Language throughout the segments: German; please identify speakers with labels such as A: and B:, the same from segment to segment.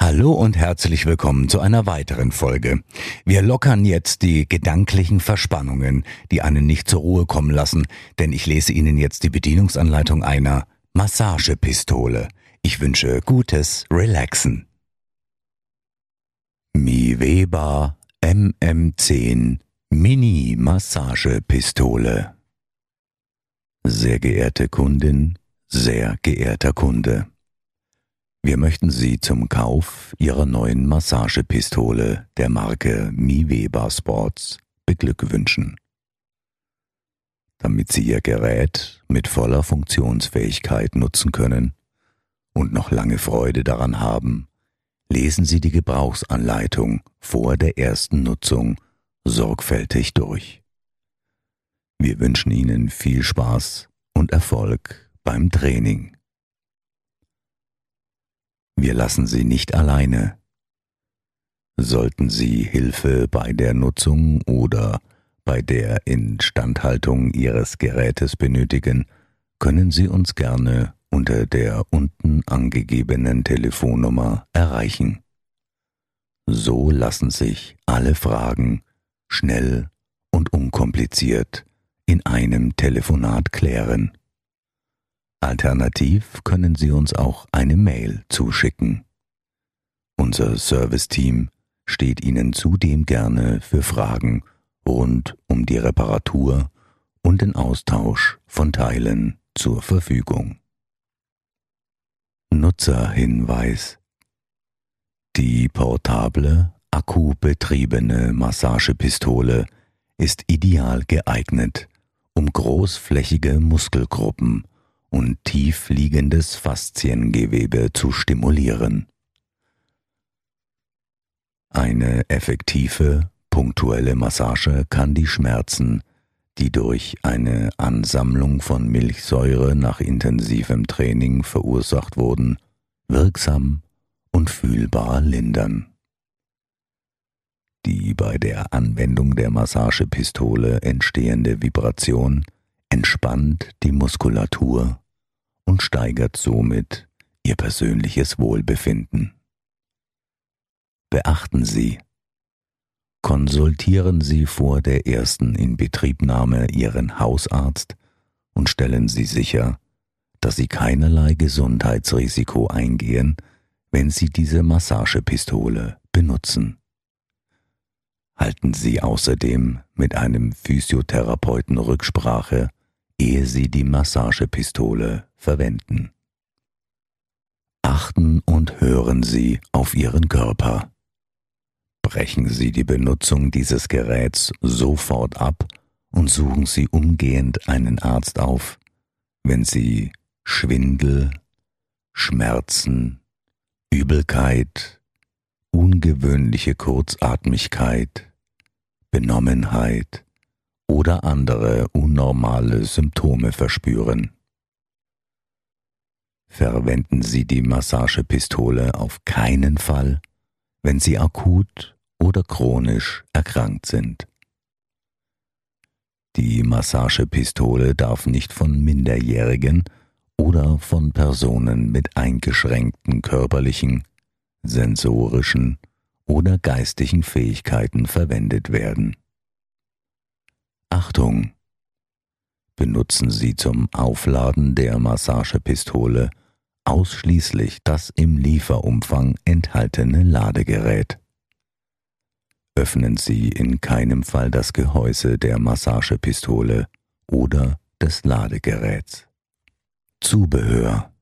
A: Hallo und herzlich willkommen zu einer weiteren Folge. Wir lockern jetzt die gedanklichen Verspannungen, die einen nicht zur Ruhe kommen lassen, denn ich lese Ihnen jetzt die Bedienungsanleitung einer Massagepistole. Ich wünsche gutes Relaxen. Mi Weber MM10 Mini Massagepistole. Sehr geehrte Kundin, sehr geehrter Kunde. Wir möchten Sie zum Kauf Ihrer neuen Massagepistole der Marke Miweber Sports beglückwünschen. Damit Sie Ihr Gerät mit voller Funktionsfähigkeit nutzen können und noch lange Freude daran haben, lesen Sie die Gebrauchsanleitung vor der ersten Nutzung sorgfältig durch. Wir wünschen Ihnen viel Spaß und Erfolg beim Training. Wir lassen Sie nicht alleine. Sollten Sie Hilfe bei der Nutzung oder bei der Instandhaltung Ihres Gerätes benötigen, können Sie uns gerne unter der unten angegebenen Telefonnummer erreichen. So lassen sich alle Fragen schnell und unkompliziert in einem Telefonat klären. Alternativ können Sie uns auch eine Mail zuschicken. Unser Serviceteam steht Ihnen zudem gerne für Fragen rund um die Reparatur und den Austausch von Teilen zur Verfügung. Nutzerhinweis Die portable, akkubetriebene Massagepistole ist ideal geeignet, um großflächige Muskelgruppen und tief liegendes Fasziengewebe zu stimulieren. Eine effektive, punktuelle Massage kann die Schmerzen, die durch eine Ansammlung von Milchsäure nach intensivem Training verursacht wurden, wirksam und fühlbar lindern. Die bei der Anwendung der Massagepistole entstehende Vibration entspannt die Muskulatur und steigert somit Ihr persönliches Wohlbefinden. Beachten Sie, konsultieren Sie vor der ersten Inbetriebnahme Ihren Hausarzt und stellen Sie sicher, dass Sie keinerlei Gesundheitsrisiko eingehen, wenn Sie diese Massagepistole benutzen. Halten Sie außerdem mit einem Physiotherapeuten Rücksprache ehe Sie die Massagepistole verwenden. Achten und hören Sie auf Ihren Körper. Brechen Sie die Benutzung dieses Geräts sofort ab und suchen Sie umgehend einen Arzt auf, wenn Sie Schwindel, Schmerzen, Übelkeit, ungewöhnliche Kurzatmigkeit, Benommenheit, oder andere unnormale Symptome verspüren. Verwenden Sie die Massagepistole auf keinen Fall, wenn Sie akut oder chronisch erkrankt sind. Die Massagepistole darf nicht von Minderjährigen oder von Personen mit eingeschränkten körperlichen, sensorischen oder geistigen Fähigkeiten verwendet werden. Achtung! Benutzen Sie zum Aufladen der Massagepistole ausschließlich das im Lieferumfang enthaltene Ladegerät. Öffnen Sie in keinem Fall das Gehäuse der Massagepistole oder des Ladegeräts. Zubehör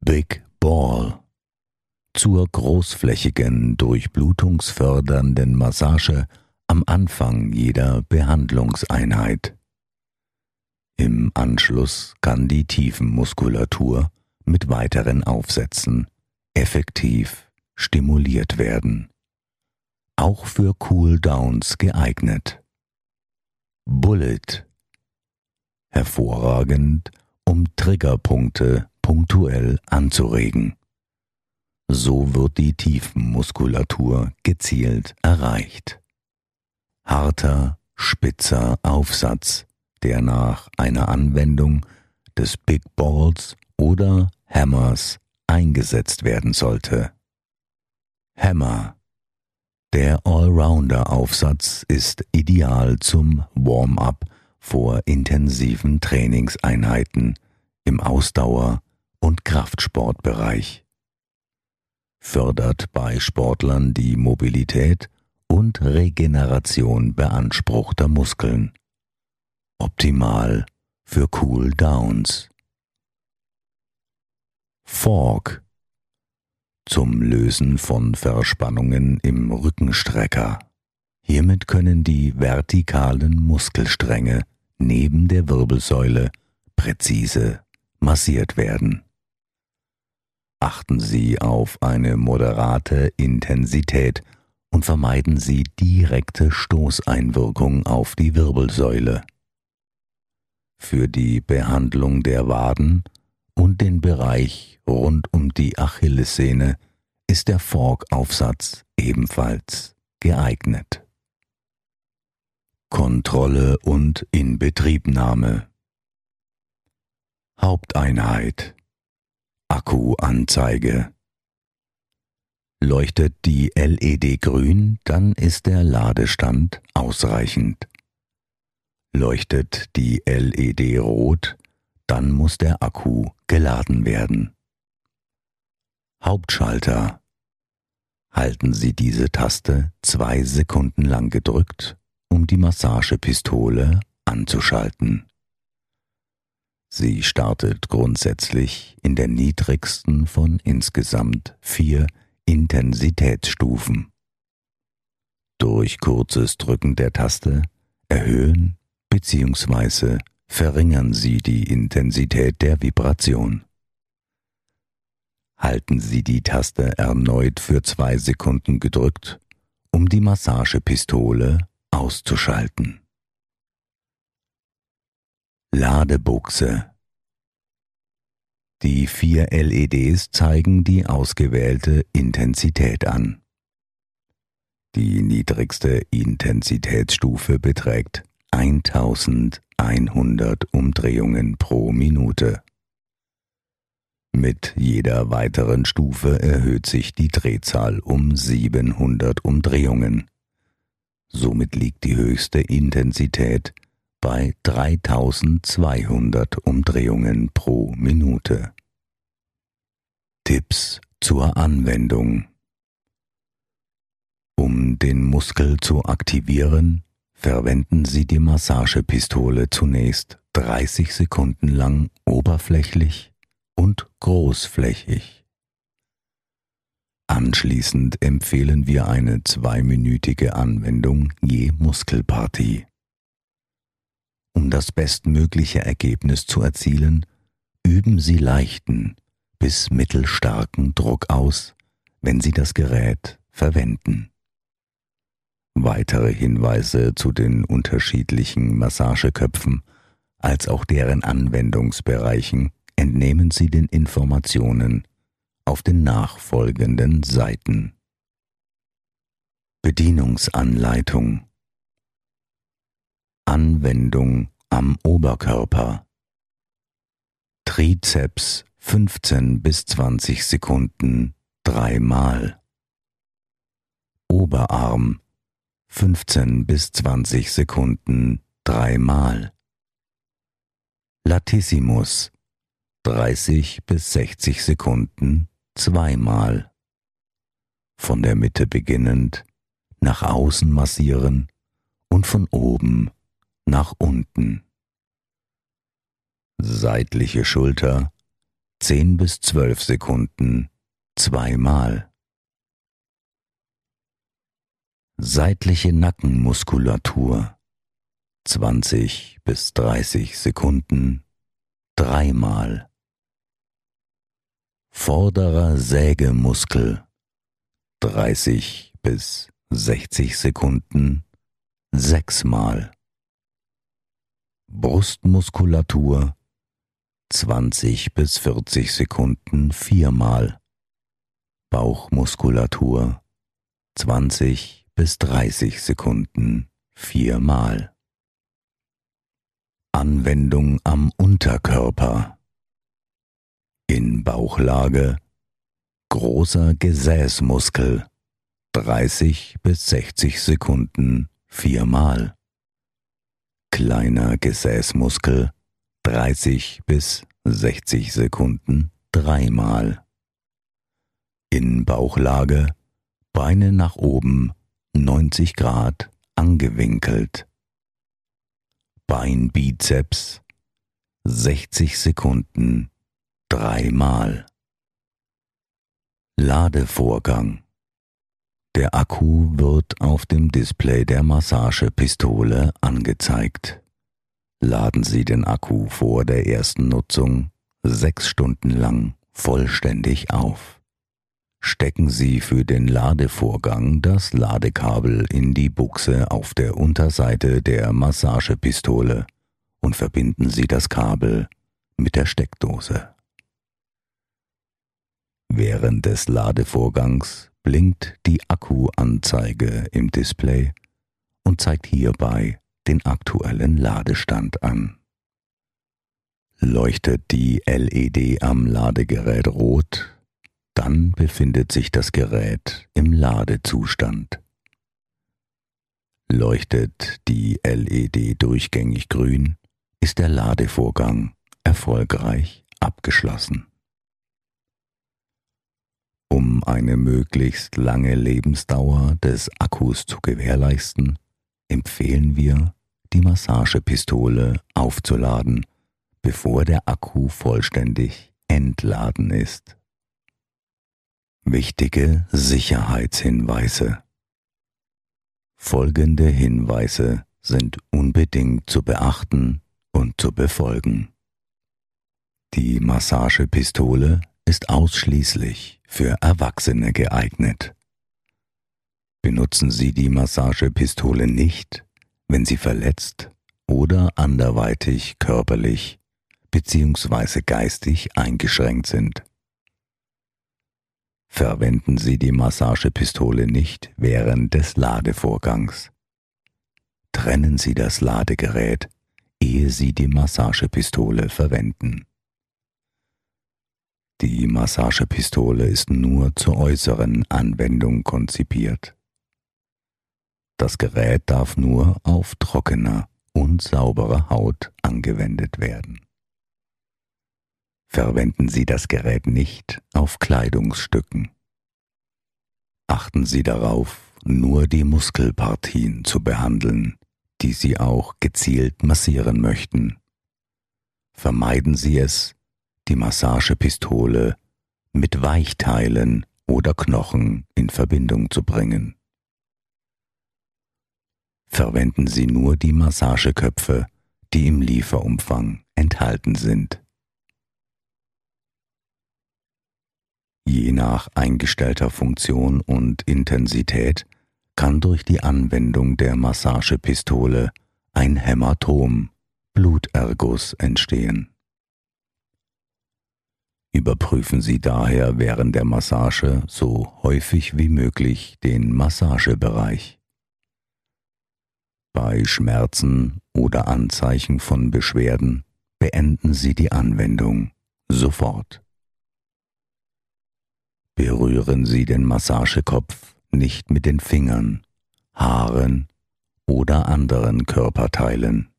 A: Big Ball zur großflächigen, durchblutungsfördernden Massage am Anfang jeder Behandlungseinheit. Im Anschluss kann die Tiefenmuskulatur mit weiteren Aufsätzen effektiv stimuliert werden. Auch für Cooldowns geeignet. Bullet hervorragend, um Triggerpunkte punktuell anzuregen. So wird die Tiefenmuskulatur gezielt erreicht. Harter, spitzer Aufsatz, der nach einer Anwendung des Big Balls oder Hammers eingesetzt werden sollte. Hammer. Der Allrounder-Aufsatz ist ideal zum Warm-up vor intensiven Trainingseinheiten im Ausdauer- und Kraftsportbereich. Fördert bei Sportlern die Mobilität und Regeneration beanspruchter Muskeln. Optimal für Cool Downs. Fork zum Lösen von Verspannungen im Rückenstrecker. Hiermit können die vertikalen Muskelstränge neben der Wirbelsäule präzise massiert werden. Achten Sie auf eine moderate Intensität und vermeiden Sie direkte Stoßeinwirkung auf die Wirbelsäule. Für die Behandlung der Waden und den Bereich rund um die Achillessehne ist der Fork-Aufsatz ebenfalls geeignet. Kontrolle und Inbetriebnahme Haupteinheit Akkuanzeige Leuchtet die LED grün, dann ist der Ladestand ausreichend. Leuchtet die LED rot, dann muss der Akku geladen werden. Hauptschalter. Halten Sie diese Taste zwei Sekunden lang gedrückt, um die Massagepistole anzuschalten. Sie startet grundsätzlich in der niedrigsten von insgesamt vier Intensitätsstufen. Durch kurzes Drücken der Taste erhöhen bzw verringern Sie die Intensität der Vibration. Halten Sie die Taste erneut für zwei Sekunden gedrückt, um die Massagepistole auszuschalten. Ladebuchse Die vier LEDs zeigen die ausgewählte Intensität an. Die niedrigste Intensitätsstufe beträgt 1100 Umdrehungen pro Minute. Mit jeder weiteren Stufe erhöht sich die Drehzahl um 700 Umdrehungen. Somit liegt die höchste Intensität bei 3200 Umdrehungen pro Minute. Tipps zur Anwendung Um den Muskel zu aktivieren, Verwenden Sie die Massagepistole zunächst 30 Sekunden lang oberflächlich und großflächig. Anschließend empfehlen wir eine zweiminütige Anwendung je Muskelpartie. Um das bestmögliche Ergebnis zu erzielen, üben Sie leichten bis mittelstarken Druck aus, wenn Sie das Gerät verwenden. Weitere Hinweise zu den unterschiedlichen Massageköpfen als auch deren Anwendungsbereichen entnehmen Sie den Informationen auf den nachfolgenden Seiten. Bedienungsanleitung Anwendung am Oberkörper Trizeps 15 bis 20 Sekunden dreimal Oberarm 15 bis 20 Sekunden dreimal. Latissimus 30 bis 60 Sekunden zweimal. Von der Mitte beginnend nach außen massieren und von oben nach unten. Seitliche Schulter 10 bis 12 Sekunden zweimal seitliche Nackenmuskulatur 20 bis 30 Sekunden dreimal. Vorderer Sägemuskel 30 bis 60 Sekunden sechsmal. Brustmuskulatur 20 bis 40 Sekunden viermal. Bauchmuskulatur 20 bis 30 Sekunden viermal. Anwendung am Unterkörper. In Bauchlage großer Gesäßmuskel 30 bis 60 Sekunden viermal. Kleiner Gesäßmuskel 30 bis 60 Sekunden dreimal. In Bauchlage Beine nach oben 90 Grad angewinkelt. Beinbizeps 60 Sekunden dreimal. Ladevorgang Der Akku wird auf dem Display der Massagepistole angezeigt. Laden Sie den Akku vor der ersten Nutzung sechs Stunden lang vollständig auf. Stecken Sie für den Ladevorgang das Ladekabel in die Buchse auf der Unterseite der Massagepistole und verbinden Sie das Kabel mit der Steckdose. Während des Ladevorgangs blinkt die Akkuanzeige im Display und zeigt hierbei den aktuellen Ladestand an. Leuchtet die LED am Ladegerät rot, dann befindet sich das Gerät im Ladezustand. Leuchtet die LED durchgängig grün, ist der Ladevorgang erfolgreich abgeschlossen. Um eine möglichst lange Lebensdauer des Akkus zu gewährleisten, empfehlen wir, die Massagepistole aufzuladen, bevor der Akku vollständig entladen ist. Wichtige Sicherheitshinweise Folgende Hinweise sind unbedingt zu beachten und zu befolgen. Die Massagepistole ist ausschließlich für Erwachsene geeignet. Benutzen Sie die Massagepistole nicht, wenn Sie verletzt oder anderweitig körperlich bzw. geistig eingeschränkt sind. Verwenden Sie die Massagepistole nicht während des Ladevorgangs. Trennen Sie das Ladegerät, ehe Sie die Massagepistole verwenden. Die Massagepistole ist nur zur äußeren Anwendung konzipiert. Das Gerät darf nur auf trockener und sauberer Haut angewendet werden. Verwenden Sie das Gerät nicht auf Kleidungsstücken. Achten Sie darauf, nur die Muskelpartien zu behandeln, die Sie auch gezielt massieren möchten. Vermeiden Sie es, die Massagepistole mit Weichteilen oder Knochen in Verbindung zu bringen. Verwenden Sie nur die Massageköpfe, die im Lieferumfang enthalten sind. Je nach eingestellter Funktion und Intensität kann durch die Anwendung der Massagepistole ein Hämatom, Bluterguss entstehen. Überprüfen Sie daher während der Massage so häufig wie möglich den Massagebereich. Bei Schmerzen oder Anzeichen von Beschwerden beenden Sie die Anwendung sofort. Berühren Sie den Massagekopf nicht mit den Fingern, Haaren oder anderen Körperteilen.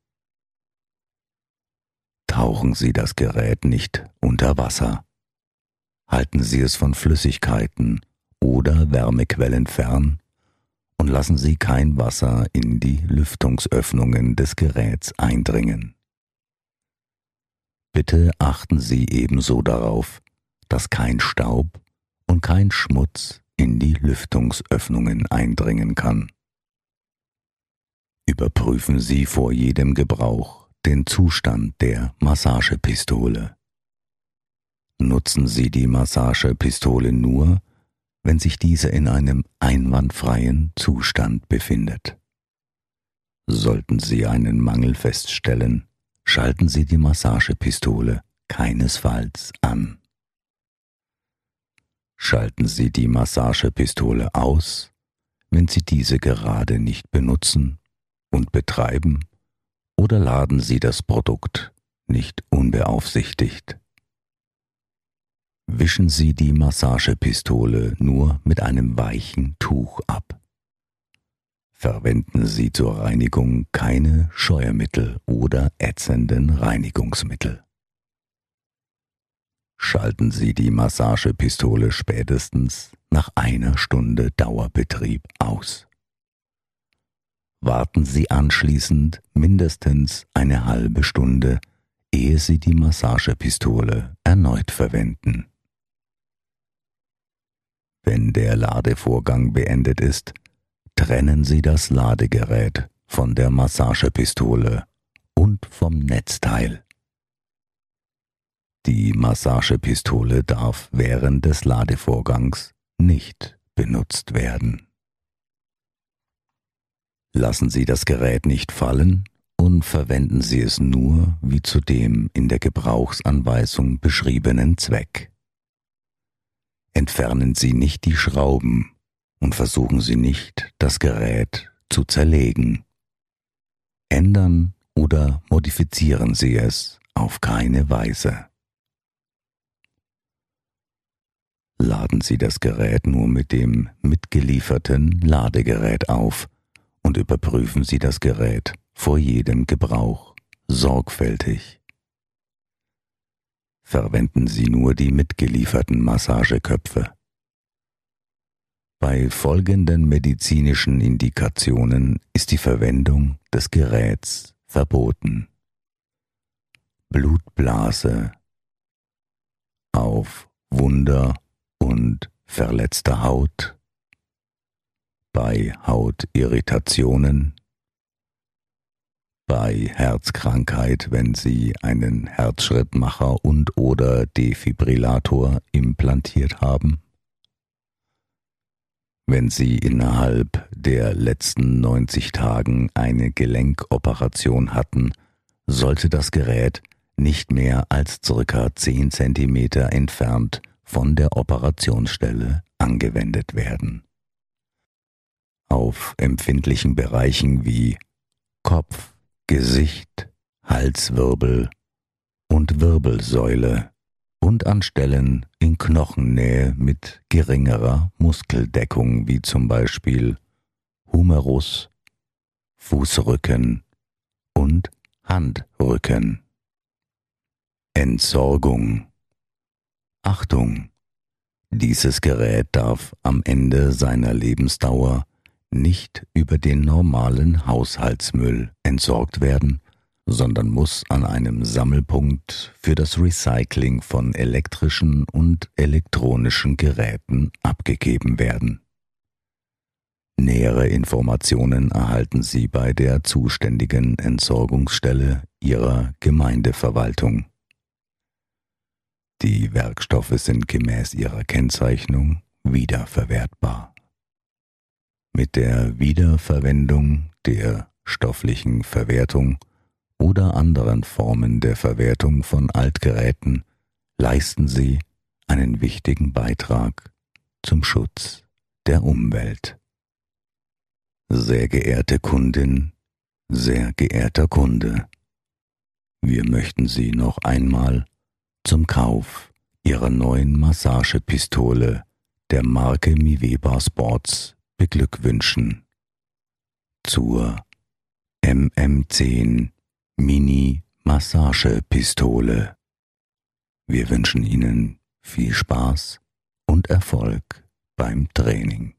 A: Tauchen Sie das Gerät nicht unter Wasser. Halten Sie es von Flüssigkeiten oder Wärmequellen fern und lassen Sie kein Wasser in die Lüftungsöffnungen des Geräts eindringen. Bitte achten Sie ebenso darauf, dass kein Staub und kein Schmutz in die Lüftungsöffnungen eindringen kann. Überprüfen Sie vor jedem Gebrauch den Zustand der Massagepistole. Nutzen Sie die Massagepistole nur, wenn sich diese in einem einwandfreien Zustand befindet. Sollten Sie einen Mangel feststellen, schalten Sie die Massagepistole keinesfalls an. Schalten Sie die Massagepistole aus, wenn Sie diese gerade nicht benutzen und betreiben, oder laden Sie das Produkt nicht unbeaufsichtigt. Wischen Sie die Massagepistole nur mit einem weichen Tuch ab. Verwenden Sie zur Reinigung keine Scheuermittel oder ätzenden Reinigungsmittel. Schalten Sie die Massagepistole spätestens nach einer Stunde Dauerbetrieb aus. Warten Sie anschließend mindestens eine halbe Stunde, ehe Sie die Massagepistole erneut verwenden. Wenn der Ladevorgang beendet ist, trennen Sie das Ladegerät von der Massagepistole und vom Netzteil. Die Massagepistole darf während des Ladevorgangs nicht benutzt werden. Lassen Sie das Gerät nicht fallen und verwenden Sie es nur wie zu dem in der Gebrauchsanweisung beschriebenen Zweck. Entfernen Sie nicht die Schrauben und versuchen Sie nicht, das Gerät zu zerlegen. Ändern oder modifizieren Sie es auf keine Weise. Laden Sie das Gerät nur mit dem mitgelieferten Ladegerät auf und überprüfen Sie das Gerät vor jedem Gebrauch sorgfältig. Verwenden Sie nur die mitgelieferten Massageköpfe. Bei folgenden medizinischen Indikationen ist die Verwendung des Geräts verboten. Blutblase auf Wunder und verletzter Haut, bei Hautirritationen, bei Herzkrankheit, wenn Sie einen Herzschrittmacher und oder Defibrillator implantiert haben, wenn Sie innerhalb der letzten 90 Tagen eine Gelenkoperation hatten, sollte das Gerät nicht mehr als circa 10 cm entfernt von der Operationsstelle angewendet werden. Auf empfindlichen Bereichen wie Kopf, Gesicht, Halswirbel und Wirbelsäule und an Stellen in Knochennähe mit geringerer Muskeldeckung wie zum Beispiel Humerus, Fußrücken und Handrücken. Entsorgung Achtung! Dieses Gerät darf am Ende seiner Lebensdauer nicht über den normalen Haushaltsmüll entsorgt werden, sondern muss an einem Sammelpunkt für das Recycling von elektrischen und elektronischen Geräten abgegeben werden. Nähere Informationen erhalten Sie bei der zuständigen Entsorgungsstelle Ihrer Gemeindeverwaltung. Die Werkstoffe sind gemäß ihrer Kennzeichnung wiederverwertbar. Mit der Wiederverwendung, der stofflichen Verwertung oder anderen Formen der Verwertung von Altgeräten leisten sie einen wichtigen Beitrag zum Schutz der Umwelt. Sehr geehrte Kundin, sehr geehrter Kunde, wir möchten Sie noch einmal zum Kauf ihrer neuen Massagepistole der Marke Miveba Sports beglückwünschen. Zur MM10 Mini Massagepistole. Wir wünschen Ihnen viel Spaß und Erfolg beim Training.